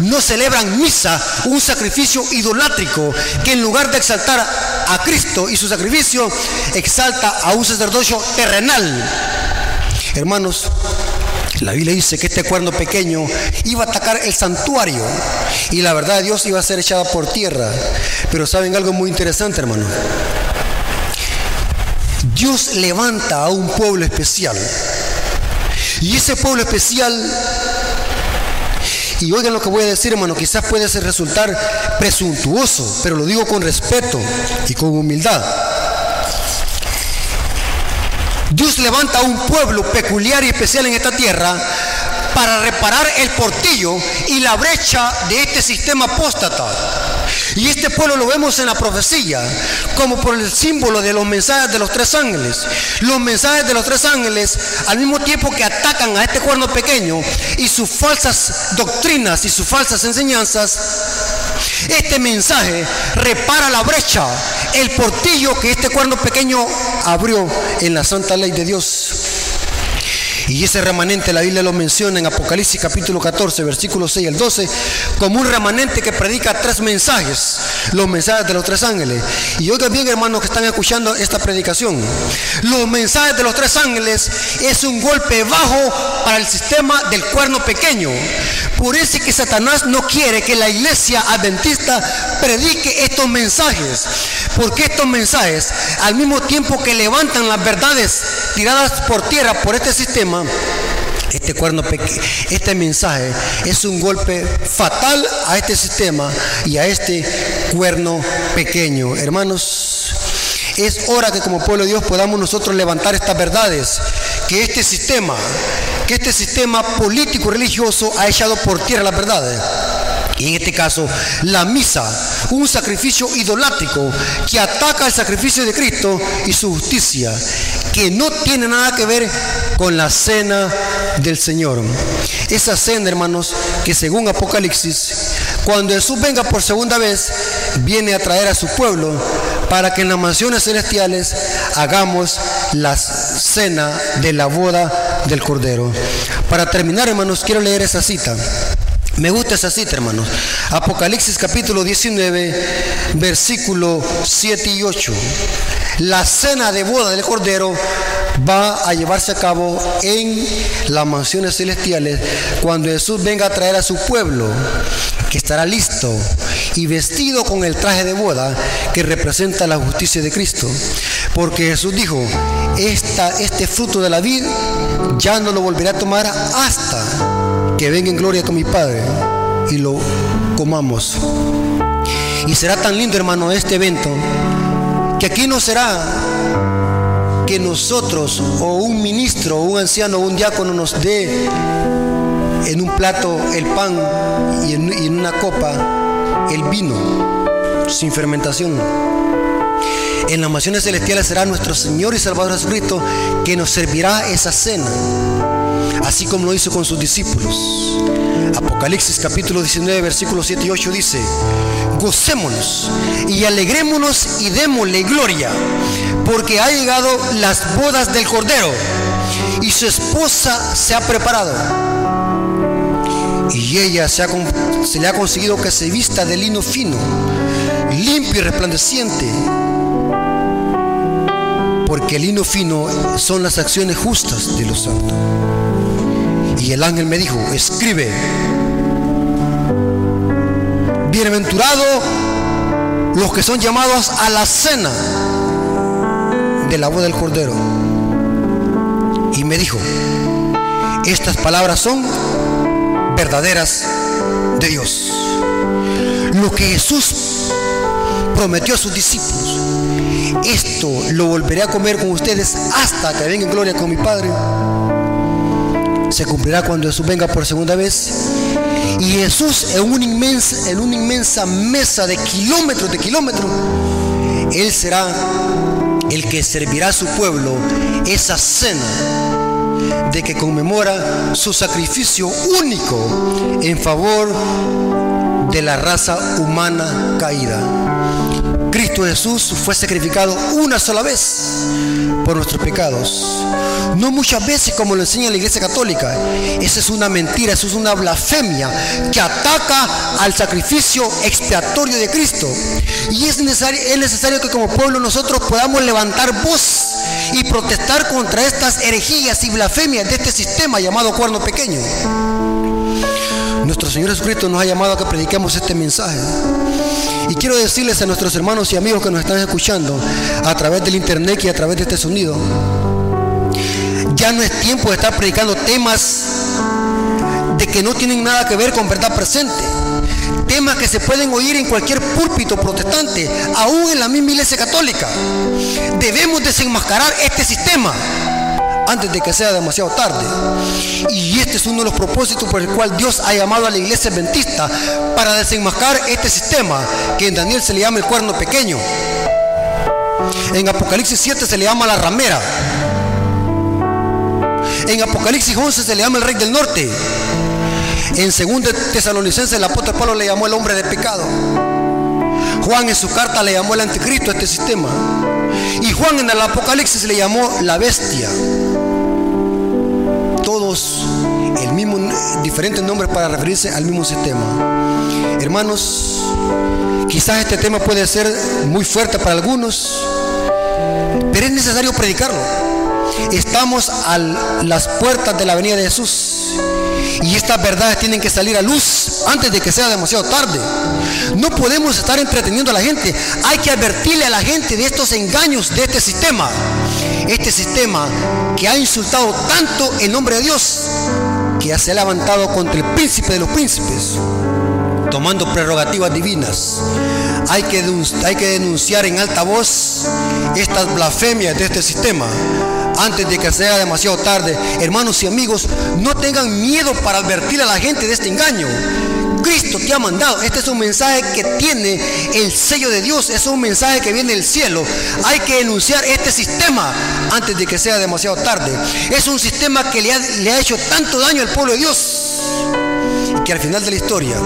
no celebran misa, un sacrificio idolátrico que en lugar de exaltar a Cristo y su sacrificio, exalta a un sacerdocio terrenal. Hermanos, la Biblia dice que este cuerno pequeño iba a atacar el santuario y la verdad Dios iba a ser echada por tierra. Pero saben algo muy interesante, hermano. Dios levanta a un pueblo especial. Y ese pueblo especial, y oigan lo que voy a decir, hermano, quizás puede resultar presuntuoso, pero lo digo con respeto y con humildad. Dios levanta un pueblo peculiar y especial en esta tierra para reparar el portillo y la brecha de este sistema apóstata. Y este pueblo lo vemos en la profecía, como por el símbolo de los mensajes de los tres ángeles. Los mensajes de los tres ángeles, al mismo tiempo que atacan a este cuerno pequeño y sus falsas doctrinas y sus falsas enseñanzas, este mensaje repara la brecha, el portillo que este cuerno pequeño abrió en la santa ley de Dios. Y ese remanente la Biblia lo menciona en Apocalipsis capítulo 14, versículos 6 al 12, como un remanente que predica tres mensajes, los mensajes de los tres ángeles. Y oigan bien, hermanos que están escuchando esta predicación, los mensajes de los tres ángeles es un golpe bajo para el sistema del cuerno pequeño. Por eso es que Satanás no quiere que la iglesia adventista predique estos mensajes, porque estos mensajes, al mismo tiempo que levantan las verdades tiradas por tierra por este sistema, Este cuerno este mensaje es un golpe fatal a este sistema y a este cuerno pequeño. Hermanos, es hora que como pueblo de Dios podamos nosotros levantar estas verdades, que este sistema, que este sistema político religioso ha echado por tierra las verdades. Y en este caso, la misa, un sacrificio idolátrico que ataca el sacrificio de Cristo y su justicia, que no tiene nada que ver con la cena del Señor. Esa cena, hermanos, que según Apocalipsis, cuando Jesús venga por segunda vez, viene a traer a su pueblo para que en las mansiones celestiales hagamos la cena de la boda del Cordero. Para terminar, hermanos, quiero leer esa cita. Me gusta esa cita, hermanos. Apocalipsis capítulo 19, versículo 7 y 8. La cena de boda del Cordero va a llevarse a cabo en las mansiones celestiales cuando Jesús venga a traer a su pueblo, que estará listo y vestido con el traje de boda que representa la justicia de Cristo. Porque Jesús dijo, este fruto de la vid ya no lo volverá a tomar hasta que venga en gloria con mi Padre y lo comamos. Y será tan lindo, hermano, este evento, que aquí no será que nosotros o un ministro o un anciano o un diácono nos dé en un plato el pan y en, una copa el vino sin fermentación. En las naciones celestiales será nuestro Señor y Salvador Jesucristo que nos servirá esa cena así como lo hizo con sus discípulos. Apocalipsis capítulo 19, versículos 7 y 8 dice, gocémonos y alegrémonos y démosle gloria, porque ha llegado las bodas del Cordero y su esposa se ha preparado. Y ella se, se le ha conseguido que se vista de lino fino, limpio y resplandeciente porque el lino fino son las acciones justas de los santos. Y el ángel me dijo, escribe, bienaventurado los que son llamados a la cena de la voz del Cordero. Y me dijo, estas palabras son verdaderas de Dios. Lo que Jesús prometió a sus discípulos, esto lo volveré a comer con ustedes hasta que venga en gloria con mi Padre se cumplirá cuando Jesús venga por segunda vez. Y Jesús en una inmensa, en una inmensa mesa de kilómetros de kilómetros, Él será el que servirá a su pueblo esa cena de que conmemora su sacrificio único en favor de la raza humana caída. Jesús fue sacrificado una sola vez por nuestros pecados. No muchas veces como lo enseña la Iglesia Católica. Esa es una mentira, eso es una blasfemia que ataca al sacrificio expiatorio de Cristo. Y es necesario, es necesario que como pueblo nosotros podamos levantar voz y protestar contra estas herejías y blasfemias de este sistema llamado cuerno pequeño. Nuestro Señor Jesucristo nos ha llamado a que prediquemos este mensaje. Y quiero decirles a nuestros hermanos y amigos que nos están escuchando a través del internet y a través de este sonido, ya no es tiempo de estar predicando temas de que no tienen nada que ver con verdad presente. Temas que se pueden oír en cualquier púlpito protestante, aún en la misma iglesia católica. Debemos desenmascarar este sistema antes de que sea demasiado tarde. Y este es uno de los propósitos por el cual Dios ha llamado a la iglesia adventista para desenmascarar este sistema que en Daniel se le llama el cuerno pequeño. En Apocalipsis 7 se le llama la ramera. En Apocalipsis 11 se le llama el rey del norte. En 2 Tesalonicenses el apóstol Pablo le llamó el hombre de pecado. Juan en su carta le llamó el anticristo a este sistema. Y Juan en el Apocalipsis le llamó la bestia. Todos el mismo, diferentes nombres para referirse al mismo sistema. Hermanos, quizás este tema puede ser muy fuerte para algunos, pero es necesario predicarlo. Estamos a las puertas de la venida de Jesús. Y estas verdades tienen que salir a luz antes de que sea demasiado tarde. No podemos estar entreteniendo a la gente. Hay que advertirle a la gente de estos engaños de este sistema. Este sistema que ha insultado tanto el nombre de Dios, que se ha levantado contra el príncipe de los príncipes, tomando prerrogativas divinas. Hay que, hay que denunciar en alta voz estas blasfemias de este sistema antes de que sea demasiado tarde. Hermanos y amigos, no tengan miedo para advertir a la gente de este engaño. Cristo te ha mandado. Este es un mensaje que tiene el sello de Dios. Es un mensaje que viene del cielo. Hay que denunciar este sistema antes de que sea demasiado tarde. Es un sistema que le ha, le ha hecho tanto daño al pueblo de Dios. Que al final de la historia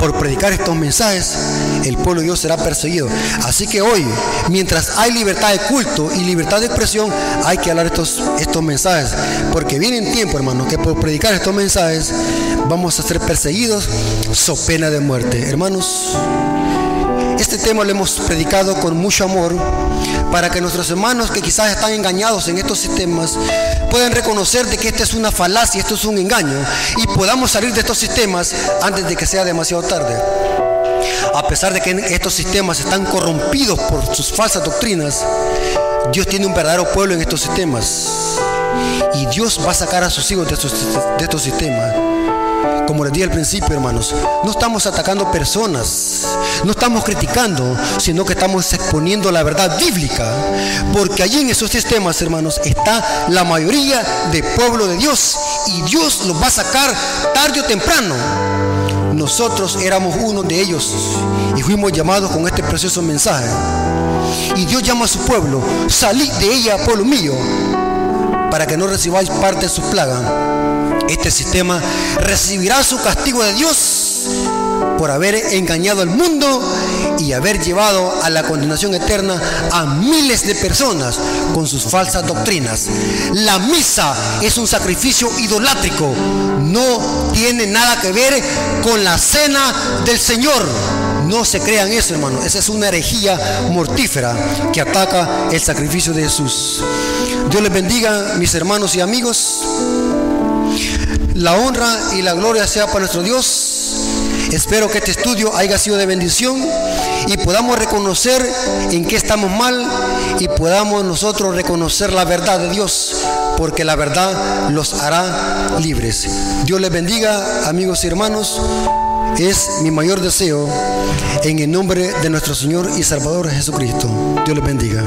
por predicar estos mensajes, el pueblo de Dios será perseguido. Así que hoy, mientras hay libertad de culto y libertad de expresión, hay que hablar estos, estos mensajes. Porque viene tiempo, hermano, que por predicar estos mensajes vamos a ser perseguidos so pena de muerte. Hermanos, este tema lo hemos predicado con mucho amor para que nuestros hermanos que quizás están engañados en estos sistemas puedan reconocer de que esta es una falacia, esto es un engaño y podamos salir de estos sistemas antes de que sea demasiado tarde. A pesar de que estos sistemas están corrompidos por sus falsas doctrinas, Dios tiene un verdadero pueblo en estos sistemas. Y Dios va a sacar a sus hijos de de estos sistemas. Como les dije al principio, hermanos, no estamos atacando personas, no estamos criticando, sino que estamos exponiendo la verdad bíblica. Porque allí en esos sistemas, hermanos, está la mayoría del pueblo de Dios. Y Dios los va a sacar tarde o temprano. Nosotros éramos uno de ellos y fuimos llamados con este precioso mensaje. Y Dios llama a su pueblo, salid de ella, pueblo mío, para que no recibáis parte de su plaga este sistema recibirá su castigo de Dios por haber engañado al mundo y haber llevado a la condenación eterna a miles de personas con sus falsas doctrinas. La misa es un sacrificio idolátrico, no tiene nada que ver con la cena del Señor. No se crean eso, hermano. Esa es una herejía mortífera que ataca el sacrificio de Jesús. Dios les bendiga, mis hermanos y amigos. La honra y la gloria sea para nuestro Dios. Espero que este estudio haya sido de bendición y podamos reconocer en qué estamos mal y podamos nosotros reconocer la verdad de Dios, porque la verdad los hará libres. Dios les bendiga, amigos y hermanos. Es mi mayor deseo en el nombre de nuestro Señor y Salvador Jesucristo. Dios les bendiga.